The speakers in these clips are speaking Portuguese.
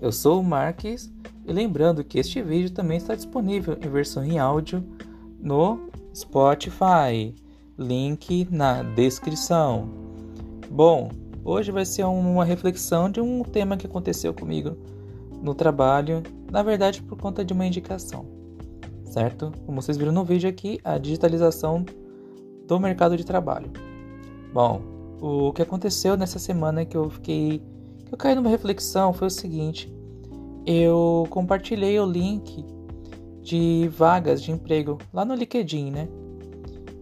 Eu sou o Marques e lembrando que este vídeo também está disponível em versão em áudio no Spotify. Link na descrição. Bom, hoje vai ser uma reflexão de um tema que aconteceu comigo no trabalho, na verdade por conta de uma indicação, certo? Como vocês viram no vídeo aqui, a digitalização do mercado de trabalho. Bom, o que aconteceu nessa semana que eu fiquei que eu caí numa reflexão foi o seguinte: eu compartilhei o link de vagas de emprego lá no LinkedIn, né?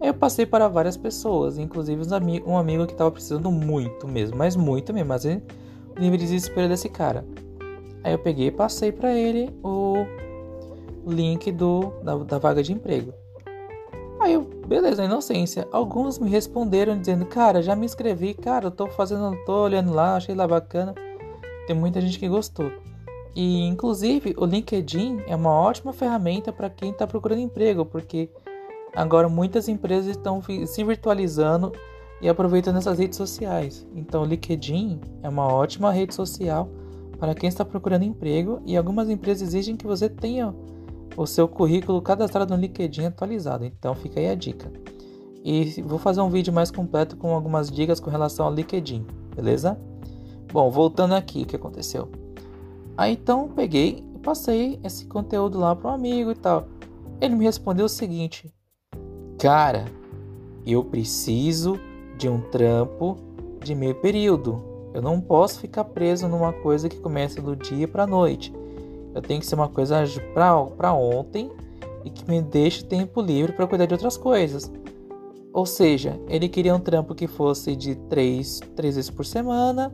Eu passei para várias pessoas, inclusive um amigo que estava precisando muito mesmo, mas muito mesmo, mas o nível de desespero desse cara. Aí eu peguei e passei para ele o link do, da, da vaga de emprego. Aí eu, beleza, inocência. Alguns me responderam dizendo, cara, já me inscrevi, cara, eu tô fazendo, tô olhando lá, achei lá bacana. Tem muita gente que gostou. E inclusive o LinkedIn é uma ótima ferramenta para quem está procurando emprego, porque agora muitas empresas estão se virtualizando e aproveitando essas redes sociais. Então o LinkedIn é uma ótima rede social para quem está procurando emprego e algumas empresas exigem que você tenha o seu currículo cadastrado no LinkedIn atualizado. Então fica aí a dica. E vou fazer um vídeo mais completo com algumas dicas com relação ao LinkedIn, beleza? Bom, voltando aqui, o que aconteceu? Aí então peguei e passei esse conteúdo lá para um amigo e tal. Ele me respondeu o seguinte: Cara, eu preciso de um trampo de meio período. Eu não posso ficar preso numa coisa que começa do dia para noite. Eu tenho que ser uma coisa para ontem e que me deixe tempo livre para cuidar de outras coisas. Ou seja, ele queria um trampo que fosse de três, três vezes por semana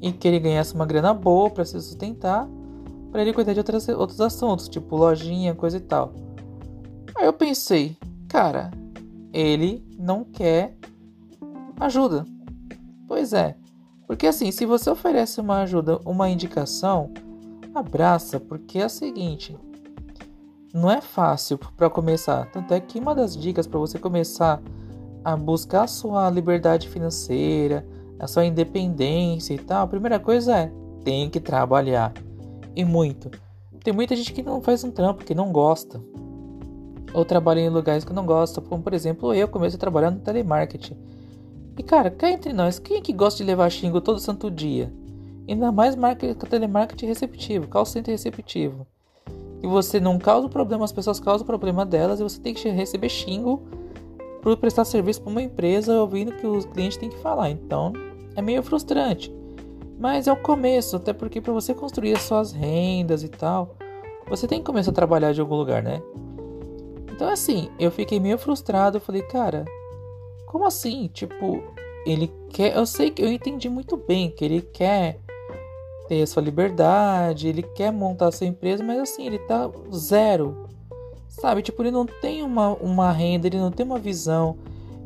e que ele ganhasse uma grana boa para se sustentar, para ele cuidar de outras, outros assuntos, tipo lojinha, coisa e tal. Aí eu pensei, cara, ele não quer ajuda. Pois é, porque assim, se você oferece uma ajuda, uma indicação, abraça, porque é o seguinte, não é fácil para começar. Tanto é que uma das dicas para você começar a buscar a sua liberdade financeira, a sua independência e tal, a primeira coisa é tem que trabalhar. E muito. Tem muita gente que não faz um trampo, que não gosta. Ou trabalha em lugares que não gosta, como por exemplo eu comecei a trabalhar no telemarketing. E cara, cá entre nós, quem é que gosta de levar xingo todo santo dia? Ainda mais marca, telemarketing receptivo, call center receptivo. E você não causa problema, as pessoas causam problema delas e você tem que receber xingo por prestar serviço para uma empresa ouvindo que os clientes têm que falar. Então, é meio frustrante. Mas é o começo, até porque para você construir as suas rendas e tal, você tem que começar a trabalhar de algum lugar, né? Então assim, eu fiquei meio frustrado, eu falei, cara, como assim? Tipo, ele quer, eu sei que eu entendi muito bem que ele quer ter sua liberdade, ele quer montar sua empresa, mas assim, ele tá zero. Sabe, tipo, ele não tem uma, uma renda, ele não tem uma visão.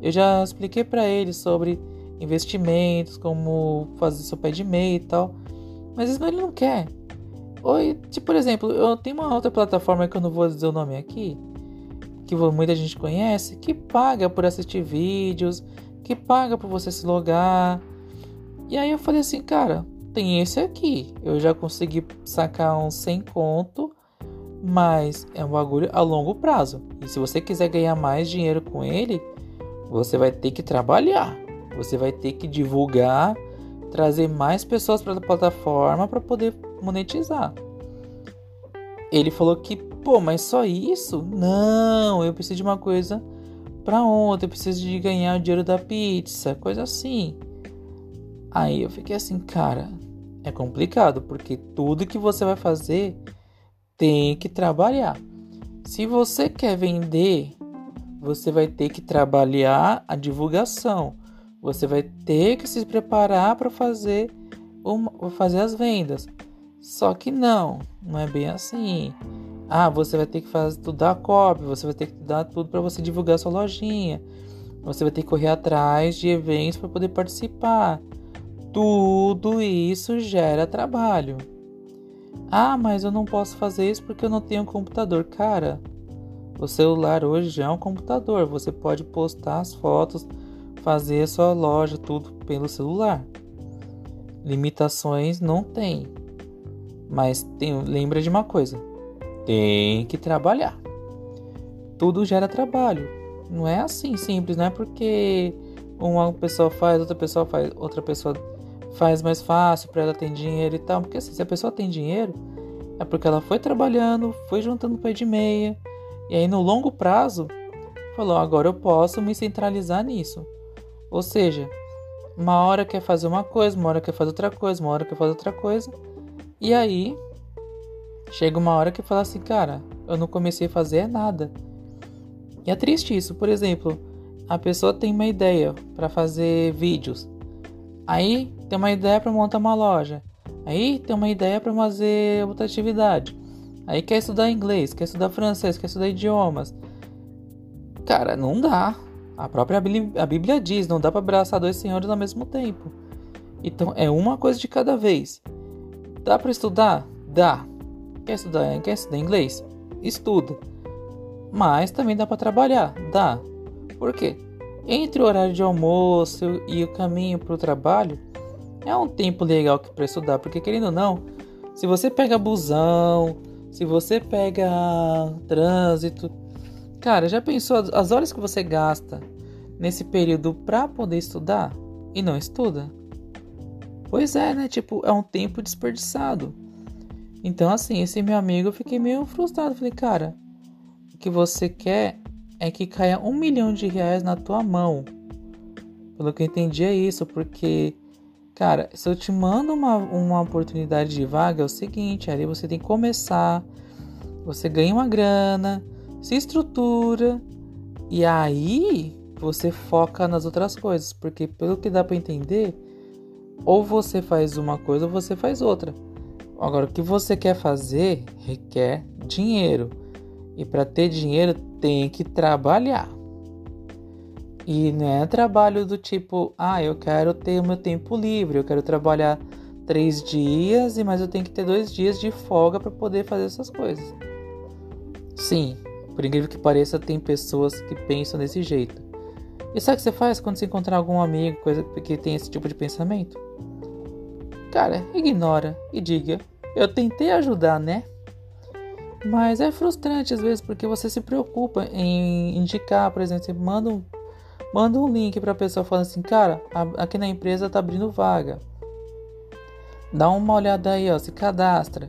Eu já expliquei para ele sobre investimentos, como fazer seu pé de meia e tal. Mas isso ele não quer. Ou, tipo, por exemplo, eu tenho uma outra plataforma que eu não vou dizer o nome aqui, que muita gente conhece, que paga por assistir vídeos, que paga por você se logar. E aí eu falei assim, cara, tem esse aqui. Eu já consegui sacar uns 100 conto, mas é um bagulho a longo prazo. E se você quiser ganhar mais dinheiro com ele, você vai ter que trabalhar. Você vai ter que divulgar, trazer mais pessoas para a plataforma para poder monetizar. Ele falou que, pô, mas só isso? Não, eu preciso de uma coisa para ontem, eu preciso de ganhar o dinheiro da pizza, coisa assim. Aí eu fiquei assim, cara, é complicado, porque tudo que você vai fazer tem que trabalhar. Se você quer vender, você vai ter que trabalhar a divulgação. Você vai ter que se preparar para fazer, uma, fazer as vendas. Só que não, não é bem assim. Ah, você vai ter que fazer, estudar copy, você vai ter que dar tudo para você divulgar sua lojinha. Você vai ter que correr atrás de eventos para poder participar. Tudo isso gera trabalho. Ah, mas eu não posso fazer isso porque eu não tenho um computador. Cara, o celular hoje já é um computador. Você pode postar as fotos fazer sua loja tudo pelo celular. Limitações não tem. Mas tem, lembra de uma coisa: tem que trabalhar. Tudo gera trabalho. Não é assim simples, não é porque uma pessoa faz, outra pessoa faz, outra pessoa faz mais fácil para ela ter dinheiro e tal. Porque assim, se a pessoa tem dinheiro, é porque ela foi trabalhando, foi juntando pé de meia, e aí no longo prazo falou: agora eu posso me centralizar nisso. Ou seja, uma hora quer fazer uma coisa, uma hora quer fazer outra coisa, uma hora quer fazer outra coisa, e aí chega uma hora que fala assim: cara, eu não comecei a fazer nada. E é triste isso, por exemplo a pessoa tem uma ideia para fazer vídeos. Aí tem uma ideia para montar uma loja. Aí tem uma ideia para fazer outra atividade. Aí quer estudar inglês, quer estudar francês, quer estudar idiomas. Cara, não dá. A própria Bíblia, diz, não dá para abraçar dois senhores ao mesmo tempo. Então é uma coisa de cada vez. Dá para estudar? Dá. Quer estudar, quer estudar inglês? Estuda. Mas também dá para trabalhar? Dá. Por quê? Entre o horário de almoço e o caminho para o trabalho, é um tempo legal para estudar, porque querendo ou não, se você pega busão, se você pega trânsito, cara, já pensou as horas que você gasta nesse período para poder estudar e não estuda? Pois é, né? Tipo, é um tempo desperdiçado. Então, assim, esse meu amigo eu fiquei meio frustrado. Falei, cara, o que você quer é que caia um milhão de reais na tua mão. Pelo que eu entendi é isso, porque, cara, se eu te mando uma, uma oportunidade de vaga, é o seguinte, ali você tem que começar, você ganha uma grana, se estrutura, e aí você foca nas outras coisas, porque pelo que dá para entender, ou você faz uma coisa ou você faz outra. Agora, o que você quer fazer requer dinheiro. E para ter dinheiro tem que trabalhar. E não é trabalho do tipo, ah, eu quero ter o meu tempo livre, eu quero trabalhar três dias, e mas eu tenho que ter dois dias de folga para poder fazer essas coisas. Sim, por incrível que pareça, tem pessoas que pensam desse jeito. E sabe o que você faz quando você encontrar algum amigo coisa que tem esse tipo de pensamento? Cara, ignora e diga: Eu tentei ajudar, né? Mas é frustrante às vezes porque você se preocupa em indicar, por exemplo, você manda um, manda um link para a pessoa falando assim, cara, aqui na empresa tá abrindo vaga. Dá uma olhada aí, ó, se cadastra.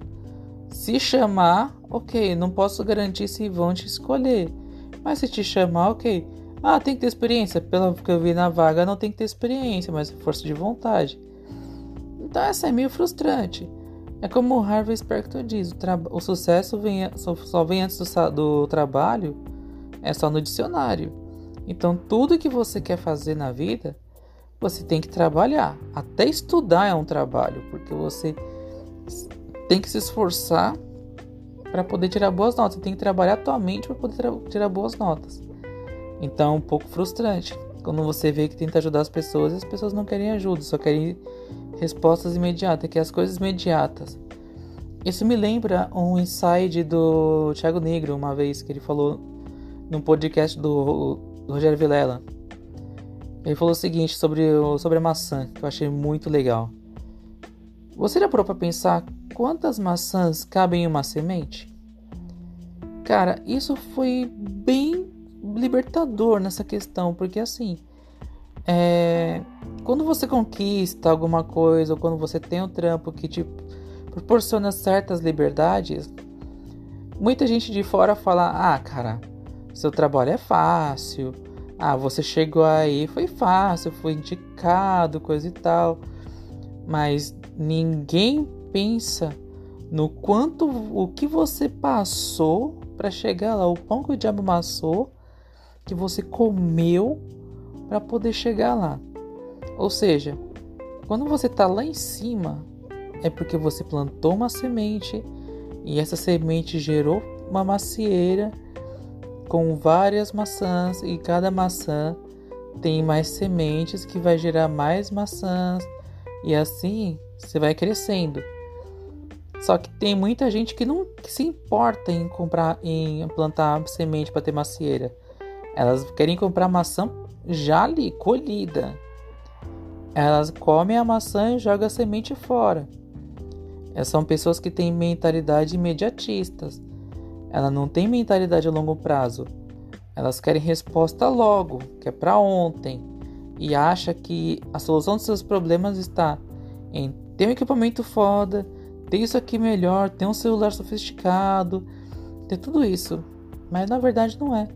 Se chamar, ok, não posso garantir se vão te escolher. Mas se te chamar, ok. Ah, tem que ter experiência. Pelo que eu vi na vaga, não tem que ter experiência, mas força de vontade. Então essa é meio frustrante. É como o Harvey Specter diz: o, o sucesso vem, só, só, vem antes do, do trabalho, é só no dicionário. Então, tudo que você quer fazer na vida, você tem que trabalhar. Até estudar é um trabalho, porque você tem que se esforçar para poder tirar boas notas. Você tem que trabalhar atualmente para poder tirar boas notas. Então, é um pouco frustrante quando você vê que tenta ajudar as pessoas e as pessoas não querem ajuda, só querem respostas imediatas, que é as coisas imediatas. Isso me lembra um insight do Thiago Negro, uma vez que ele falou num podcast do, do Rogério Vilela. Ele falou o seguinte sobre, sobre a maçã, que eu achei muito legal. Você já parou para pensar quantas maçãs cabem em uma semente? Cara, isso foi bem libertador nessa questão, porque assim, é, quando você conquista alguma coisa ou quando você tem um trampo que te proporciona certas liberdades, muita gente de fora fala: "Ah, cara, seu trabalho é fácil. Ah, você chegou aí, foi fácil, foi indicado, coisa e tal". Mas ninguém pensa no quanto o que você passou para chegar lá, o pão que o diabo amassou, que você comeu para poder chegar lá. Ou seja, quando você está lá em cima, é porque você plantou uma semente e essa semente gerou uma macieira com várias maçãs e cada maçã tem mais sementes que vai gerar mais maçãs e assim você vai crescendo. Só que tem muita gente que não se importa em comprar, em plantar semente para ter macieira. Elas querem comprar maçã já ali, colhida. Elas comem a maçã e jogam a semente fora. Essas são pessoas que têm mentalidade imediatistas. Elas não têm mentalidade a longo prazo. Elas querem resposta logo, que é para ontem, e acha que a solução dos seus problemas está em ter um equipamento foda, ter isso aqui melhor, ter um celular sofisticado, ter tudo isso. Mas na verdade não é.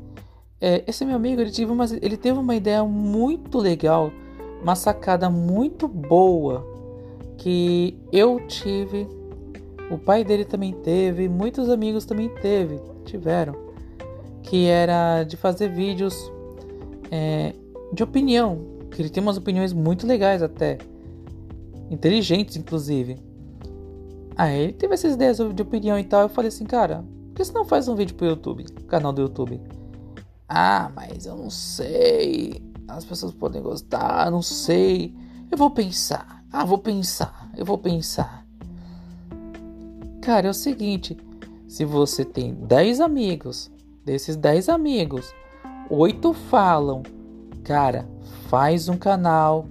é esse meu amigo ele teve, uma, ele teve uma ideia muito legal, uma sacada muito boa que eu tive, o pai dele também teve, muitos amigos também teve, tiveram que era de fazer vídeos é, de opinião, que ele tem umas opiniões muito legais até, inteligentes inclusive. Aí ele teve essas ideias de opinião e tal, eu falei assim, cara, por que você não faz um vídeo pro YouTube, canal do YouTube? Ah, mas eu não sei, as pessoas podem gostar, não sei, eu vou pensar, ah, vou pensar, eu vou pensar. Cara, é o seguinte, se você tem 10 amigos Desses 10 amigos, oito falam: Cara, faz um canal,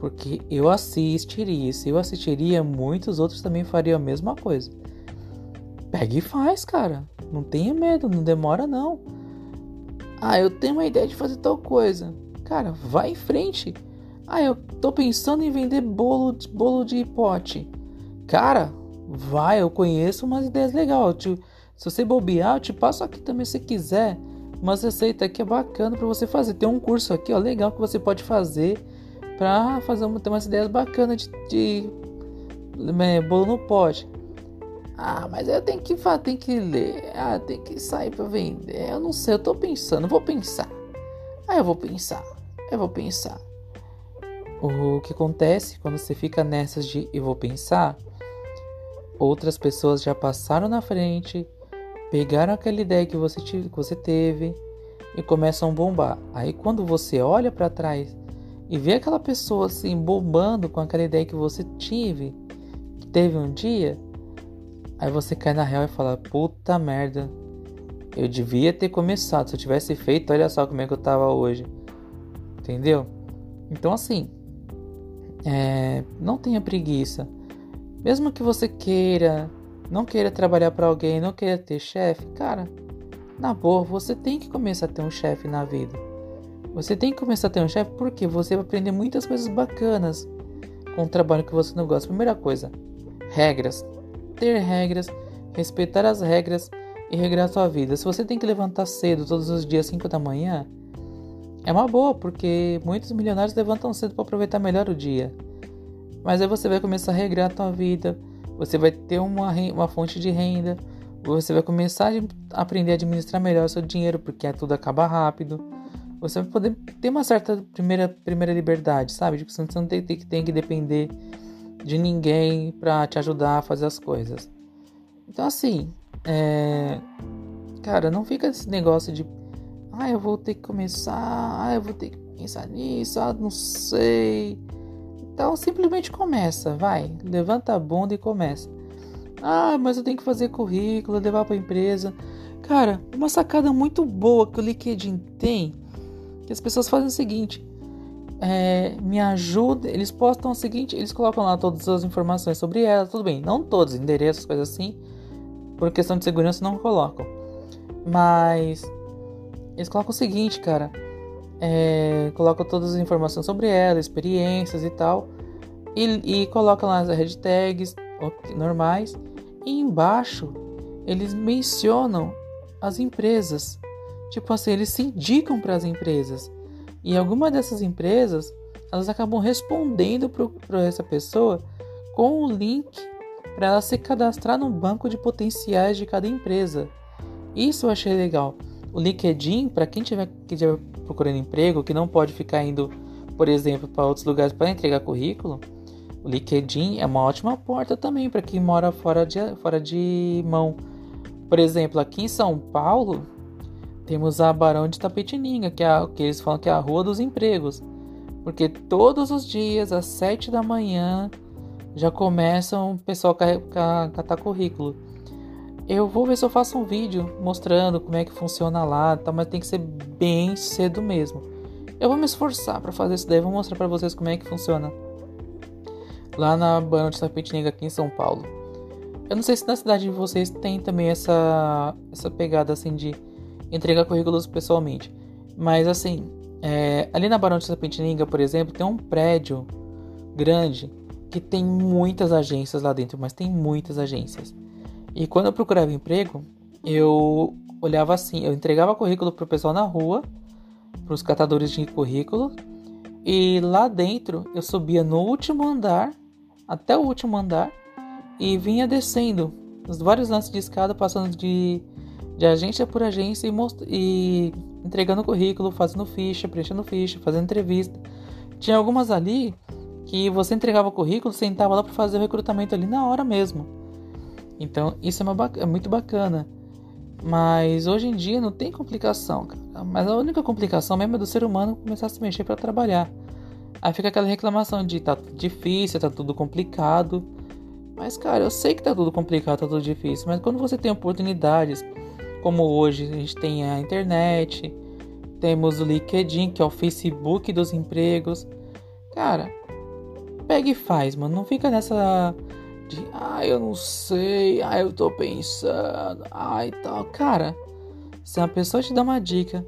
porque eu assistiria. Se eu assistiria, muitos outros também fariam a mesma coisa. Pega e faz, cara. Não tenha medo, não demora não. Ah, eu tenho uma ideia de fazer tal coisa. Cara, vai em frente. Ah, eu tô pensando em vender bolo, bolo de pote. Cara, vai, eu conheço umas ideias legais. Se você bobear, eu te passo aqui também se quiser. Mas receita aqui é bacana para você fazer. Tem um curso aqui, ó, legal que você pode fazer para fazer uma, ter umas ideias bacanas de, de é, bolo no pote. Ah, mas eu tenho que tem que ler. Ah, tem que sair para vender. Eu não sei, eu tô pensando, vou pensar. Ah, eu vou pensar. Eu vou pensar. O que acontece quando você fica nessas de eu vou pensar? Outras pessoas já passaram na frente pegaram aquela ideia que você, tive, que você teve e começam a bombar. Aí quando você olha para trás e vê aquela pessoa assim bombando com aquela ideia que você tive, que teve um dia, aí você cai na real e fala: "Puta merda. Eu devia ter começado. Se eu tivesse feito, olha só como é que eu tava hoje." Entendeu? Então assim, é, não tenha preguiça. Mesmo que você queira não queira trabalhar para alguém, não queira ter chefe, cara, na boa, você tem que começar a ter um chefe na vida. Você tem que começar a ter um chefe porque você vai aprender muitas coisas bacanas com o trabalho que você não gosta. Primeira coisa, regras. Ter regras, respeitar as regras e regrar sua vida. Se você tem que levantar cedo todos os dias 5 da manhã, é uma boa, porque muitos milionários levantam cedo para aproveitar melhor o dia. Mas aí você vai começar a regrar a sua vida, você vai ter uma, uma fonte de renda, você vai começar a aprender a administrar melhor o seu dinheiro, porque tudo acaba rápido. Você vai poder ter uma certa primeira, primeira liberdade, sabe? Tipo, você não tem, tem, tem que depender de ninguém para te ajudar a fazer as coisas. Então, assim, é... cara, não fica esse negócio de, ah, eu vou ter que começar, ah, eu vou ter que pensar nisso, ah, não sei. Então simplesmente começa, vai, levanta a bunda e começa. Ah, mas eu tenho que fazer currículo, levar para empresa. Cara, uma sacada muito boa que o LinkedIn tem, que as pessoas fazem o seguinte: é, me ajuda. Eles postam o seguinte, eles colocam lá todas as informações sobre ela, tudo bem, não todos, endereços, coisas assim, por questão de segurança não colocam. Mas eles colocam o seguinte, cara é, coloca todas as informações sobre ela, experiências e tal, e, e coloca lá as hashtags normais, e embaixo eles mencionam as empresas. Tipo assim, eles se indicam para as empresas. E alguma dessas empresas, elas acabam respondendo para essa pessoa com o link para ela se cadastrar no banco de potenciais de cada empresa. Isso eu achei legal. O LinkedIn, para quem tiver, que tiver procurando emprego, que não pode ficar indo, por exemplo, para outros lugares para entregar currículo, o LinkedIn é uma ótima porta também para quem mora fora de, fora de mão. Por exemplo, aqui em São Paulo, temos a Barão de Tapetininga, que, é a, que eles falam que é a Rua dos Empregos. Porque todos os dias, às 7 da manhã, já começam o pessoal a catar currículo. Eu vou ver se eu faço um vídeo mostrando como é que funciona lá, tá? mas tem que ser bem cedo mesmo. Eu vou me esforçar para fazer isso daí, vou mostrar para vocês como é que funciona. Lá na Banda de Tapetininga aqui em São Paulo. Eu não sei se na cidade de vocês tem também essa, essa pegada assim de entregar currículos pessoalmente. Mas assim, é, ali na Barão de Sapetininga, por exemplo, tem um prédio grande que tem muitas agências lá dentro, mas tem muitas agências. E quando eu procurava emprego, eu olhava assim, eu entregava currículo pro pessoal na rua, pros catadores de currículo, e lá dentro eu subia no último andar, até o último andar, e vinha descendo os vários lances de escada, passando de, de agência por agência e, e entregando currículo, fazendo ficha, preenchendo ficha, fazendo entrevista. Tinha algumas ali que você entregava currículo, sentava lá para fazer o recrutamento ali na hora mesmo. Então isso é, é muito bacana. Mas hoje em dia não tem complicação. Mas a única complicação mesmo é do ser humano começar a se mexer para trabalhar. Aí fica aquela reclamação de tá tudo difícil, tá tudo complicado. Mas, cara, eu sei que tá tudo complicado, tá tudo difícil. Mas quando você tem oportunidades, como hoje a gente tem a internet, temos o LinkedIn, que é o Facebook dos empregos. Cara, pega e faz, mano. Não fica nessa de, ah, eu não sei, ah, eu tô pensando, ah, e tal. Cara, se uma pessoa te dá uma dica,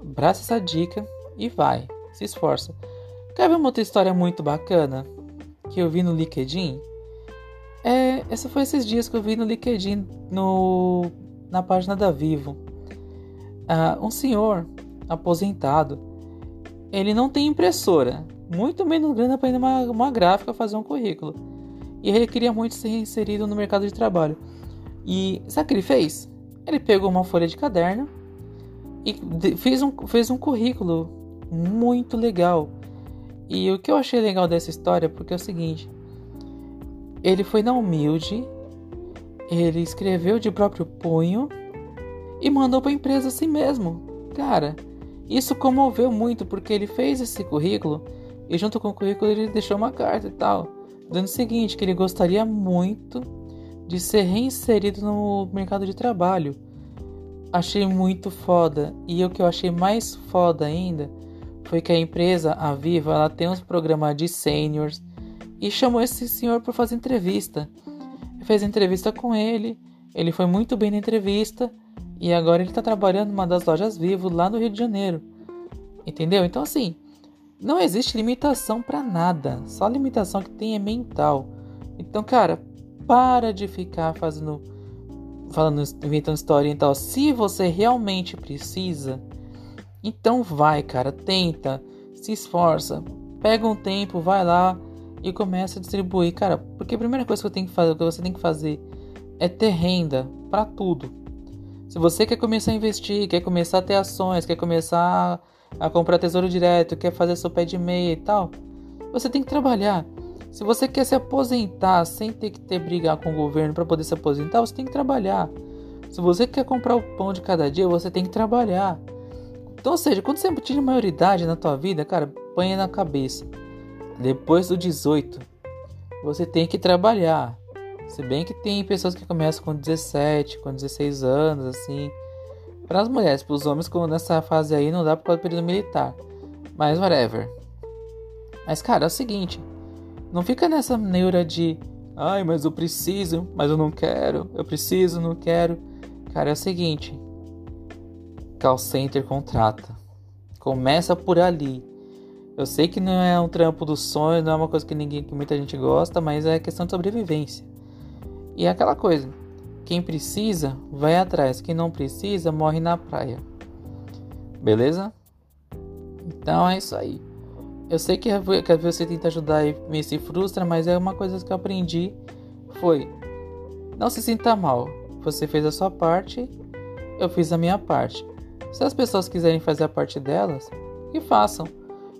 abraça essa dica e vai, se esforça. Quer ver uma outra história muito bacana que eu vi no LinkedIn? É, essa foi esses dias que eu vi no LinkedIn, no, na página da Vivo. Uh, um senhor aposentado, ele não tem impressora, muito menos grana para ir numa uma gráfica fazer um currículo. E ele queria muito ser inserido no mercado de trabalho. E sabe o que ele fez? Ele pegou uma folha de caderno e fez um, fez um currículo muito legal. E o que eu achei legal dessa história porque é o seguinte: ele foi na humilde, ele escreveu de próprio punho e mandou para a empresa assim mesmo. Cara, isso comoveu muito porque ele fez esse currículo e junto com o currículo ele deixou uma carta e tal, dizendo o seguinte que ele gostaria muito de ser reinserido no mercado de trabalho. Achei muito foda e o que eu achei mais foda ainda foi que a empresa, a Viva, ela tem uns programas de seniors e chamou esse senhor para fazer entrevista. Fez entrevista com ele, ele foi muito bem na entrevista e agora ele está trabalhando numa das lojas Vivo lá no Rio de Janeiro. Entendeu? Então assim, não existe limitação para nada, só a limitação que tem é mental. Então, cara, para de ficar fazendo falando inventando história e tal. Se você realmente precisa, então vai, cara, tenta, se esforça, pega um tempo, vai lá e começa a distribuir, cara, porque a primeira coisa que, eu tenho que, fazer, que você tem que fazer é ter renda para tudo. Se você quer começar a investir, quer começar a ter ações, quer começar a comprar tesouro direto, quer fazer seu pé de meia e tal, você tem que trabalhar. Se você quer se aposentar sem ter que ter brigar com o governo para poder se aposentar, você tem que trabalhar. Se você quer comprar o pão de cada dia, você tem que trabalhar. Então, ou seja, quando você tira maioridade na tua vida, cara, põe na cabeça. Depois do 18, você tem que trabalhar. Se bem que tem pessoas que começam com 17, com 16 anos, assim. Para as mulheres, para os homens, como nessa fase aí, não dá por causa do período militar. Mas whatever. Mas, cara, é o seguinte. Não fica nessa neura de. Ai, mas eu preciso, mas eu não quero. Eu preciso, não quero. Cara, é o seguinte. Call Center contrata. Começa por ali. Eu sei que não é um trampo do sonho, não é uma coisa que ninguém, que muita gente gosta, mas é questão de sobrevivência. E é aquela coisa, quem precisa, vai atrás, quem não precisa, morre na praia. Beleza? Então é isso aí. Eu sei que às vezes você tenta ajudar e me se frustra, mas é uma coisa que eu aprendi foi não se sinta mal. Você fez a sua parte, eu fiz a minha parte. Se as pessoas quiserem fazer a parte delas, que façam.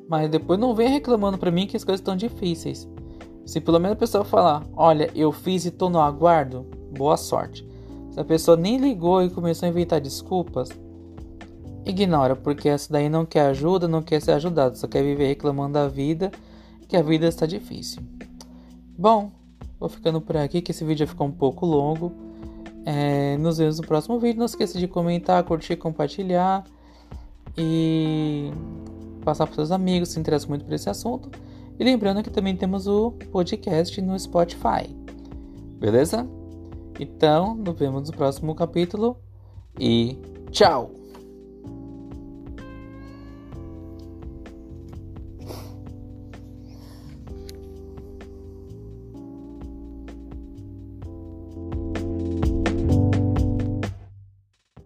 Mas depois não venha reclamando para mim que as coisas estão difíceis. Se pelo menos a pessoa falar, olha, eu fiz e tô no aguardo, boa sorte. Se a pessoa nem ligou e começou a inventar desculpas, ignora, porque essa daí não quer ajuda, não quer ser ajudada, só quer viver reclamando da vida, que a vida está difícil. Bom, vou ficando por aqui, que esse vídeo ficou um pouco longo. É, nos vemos no próximo vídeo. Não esqueça de comentar, curtir, compartilhar. E passar para seus amigos se interessam muito por esse assunto. E lembrando que também temos o podcast no Spotify. Beleza? Então, nos vemos no próximo capítulo e tchau!